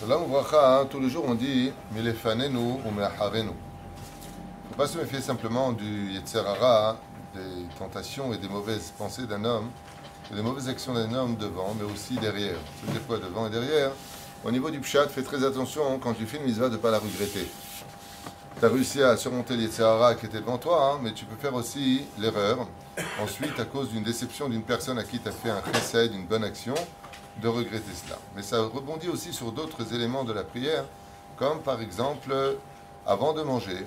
Shalom Uvracha, tous les jours on dit Milefanenu ou. Il ne faut pas se méfier simplement du Yetzerara, des tentations et des mauvaises pensées d'un homme, et des mauvaises actions d'un homme devant, mais aussi derrière. Veut dire quoi devant et derrière? Au niveau du Pshat, fais très attention quand tu une mitzvah de ne pas la regretter. Tu as réussi à surmonter les Yetzerara qui était devant toi, hein, mais tu peux faire aussi l'erreur. Ensuite, à cause d'une déception d'une personne à qui tu as fait un chesed, une bonne action, de regretter cela. Mais ça rebondit aussi sur d'autres éléments de la prière, comme par exemple, avant de manger,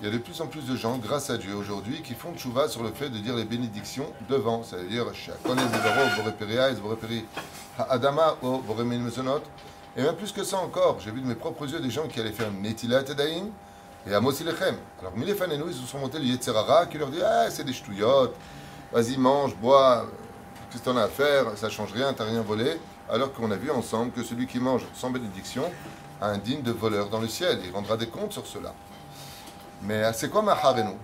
il y a de plus en plus de gens, grâce à Dieu aujourd'hui, qui font tchouva sur le fait de dire les bénédictions devant, c'est-à-dire Adama et même plus que ça encore, j'ai vu de mes propres yeux des gens qui allaient faire Netilat Edaim et Amos Ilechem. Alors, Milefanenou, ils se sont montés le Yetzerara qui leur dit Ah, c'est des ch'touillottes, vas-y, mange, bois, Qu'est-ce que tu as à faire Ça change rien, tu n'as rien volé. Alors qu'on a vu ensemble que celui qui mange sans bénédiction a un digne de voleur dans le ciel. Il rendra des comptes sur cela. Mais c'est quoi Maharenu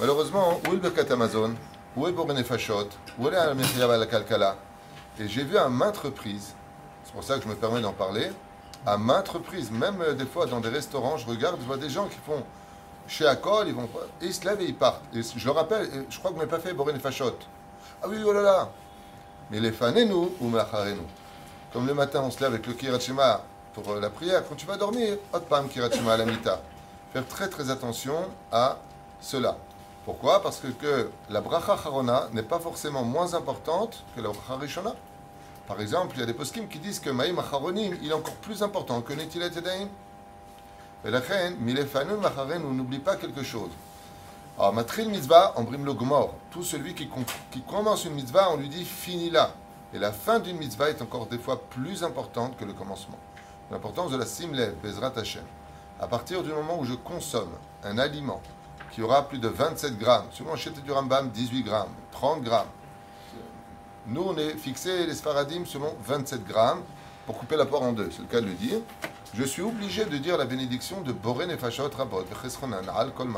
Malheureusement, où est le Berkat Amazon? Où est le Fashot Où est la Kalkala Et j'ai vu à maintes reprises, c'est pour ça que je me permets d'en parler, à maintes reprises, même des fois dans des restaurants, je regarde, je vois des gens qui font chez Akol, ils vont ils se lèvent et ils partent. Et je le rappelle, je crois que je n'ai pas fait Boré Fashot. Ah oui, oh là là mais les fanenu ou macharenu. Comme le matin, on se lève avec le kirachima pour euh, la prière. Quand tu vas dormir, hot pam kirachima à la. Faire très très attention à cela. Pourquoi? Parce que, que la bracha harona n'est pas forcément moins importante que la bracha rishona. Par exemple, il y a des poskim qui disent que maïm acharonim, il est encore plus important que netilat edaim. Et la reine, milefanu macharenu, n'oublie pas quelque chose. Alors, matril mitzvah, en brime le gomor. Tout celui qui, commence une mitzvah, on lui dit finis-la. Et la fin d'une mitzvah est encore des fois plus importante que le commencement. L'importance de la simlev, Bezrat Hashem. À partir du moment où je consomme un aliment qui aura plus de 27 grammes, selon le du Rambam, 18 grammes, 30 grammes. Nous, on est fixé les Sfaradim selon 27 grammes pour couper la porc en deux, c'est le cas de le dire je suis obligé de dire la bénédiction de Boré Nefashot Rabot, Al Kol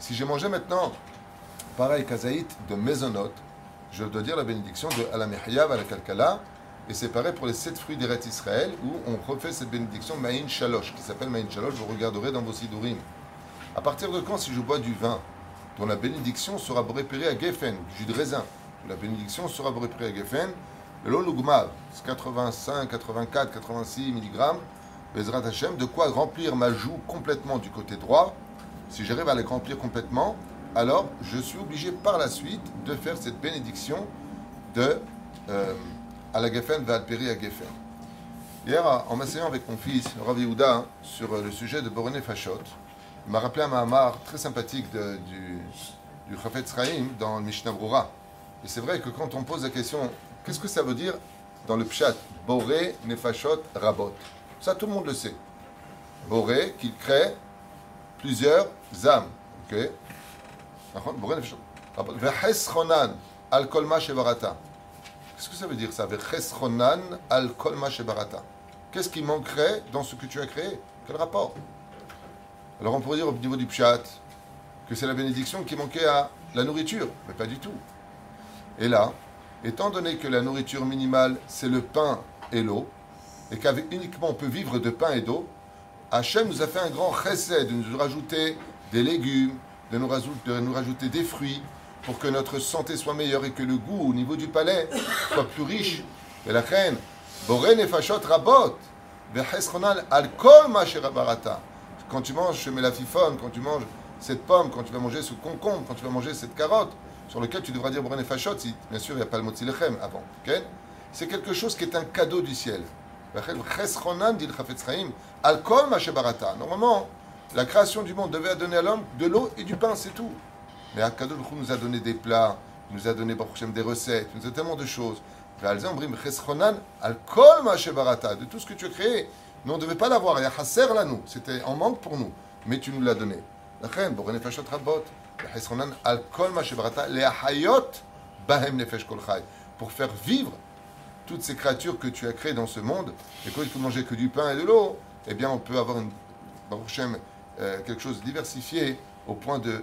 Si j'ai mangé maintenant, pareil, kazaït de Maisonot, je dois dire la bénédiction de Alamihyav Alakalkala, et c'est pareil pour les sept fruits d'Eret Israël, où on refait cette bénédiction Ma'in Shalosh, qui s'appelle Ma'in Shalosh, vous regarderez dans vos sidurim. À partir de quand, si je bois du vin, dont la bénédiction sera brépérée à Geffen, du jus de raisin, la bénédiction sera brépérée à Geffen, c'est 85, 84, 86 mg, Bezrat Hashem, de quoi remplir ma joue complètement du côté droit. Si j'arrive à la remplir complètement, alors je suis obligé par la suite de faire cette bénédiction de euh, à la Geffen, Valperi à. Hier, en m'asseyant avec mon fils, Rav Yehuda, sur le sujet de Borene Fashot, il m'a rappelé un Mahamar très sympathique du, du Chafetz dans le Mishnah. Et c'est vrai que quand on pose la question Qu'est-ce que ça veut dire dans le pshat? Boré, Nefashot, Rabot. Ça, tout le monde le sait. Boré, qui crée plusieurs âmes. Ok? Boré, Nefashot, Rabot. Vecheschonan, al kolma shevarata. Qu'est-ce que ça veut dire ça? Vecheschonan, al kolma shevarata. Qu'est-ce qui manquerait dans ce que tu as créé? Quel rapport? Alors on pourrait dire au niveau du pshat que c'est la bénédiction qui manquait à la nourriture, mais pas du tout. Et là, étant donné que la nourriture minimale, c'est le pain et l'eau, et qu'avec uniquement on peut vivre de pain et d'eau, Hachem nous a fait un grand chesed de nous rajouter des légumes, de nous, rajouter, des fruits, pour que notre santé soit meilleure et que le goût au niveau du palais soit plus riche. Et la reine, rabot, Quand tu manges ce mélafifone, quand tu manges cette pomme, quand tu vas manger ce concombre, quand tu vas manger cette carotte, sur lequel tu devras dire Boren si bien sûr il n'y a pas le mot Tzilchem avant. C'est quelque chose qui est un cadeau du ciel. Normalement, la création du monde devait donner à l'homme de l'eau et du pain, c'est tout. Mais Akadosh nous a donné des plats, nous a donné des recettes, nous a tellement de choses. De tout ce que tu as créé, nous on ne devait pas l'avoir. Il y a là nous, c'était en manque pour nous, mais tu nous l'as donné. Pour faire vivre toutes ces créatures que tu as créées dans ce monde, et quand il faut manger que du pain et de l'eau, eh bien on peut avoir une, Baruch euh, quelque chose de diversifié au point de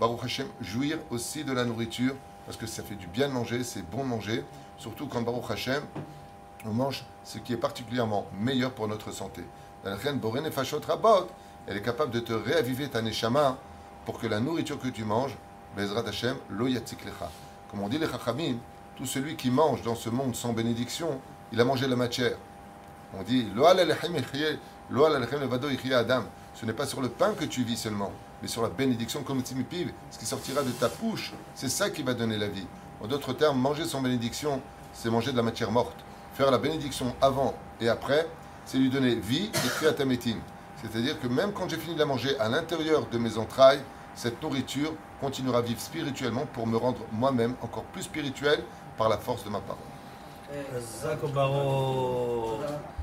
Baruch jouir aussi de la nourriture, parce que ça fait du bien de manger, c'est bon de manger, surtout quand Baruch Hashem, on mange ce qui est particulièrement meilleur pour notre santé. La reine Borene Fashot Rabot, elle est capable de te réaviver ta neshama pour que la nourriture que tu manges, Bezrat Hashem, lo lecha. Comme on dit les chachamim, tout celui qui mange dans ce monde sans bénédiction, il a mangé la matière. On dit, adam. Ce n'est pas sur le pain que tu vis seulement, mais sur la bénédiction comme timipiv, ce qui sortira de ta bouche. C'est ça qui va donner la vie. En d'autres termes, manger sans bénédiction, c'est manger de la matière morte. Faire la bénédiction avant et après, c'est lui donner vie et kriatametim. C'est-à-dire que même quand j'ai fini de la manger à l'intérieur de mes entrailles, cette nourriture continuera à vivre spirituellement pour me rendre moi-même encore plus spirituel par la force de ma parole.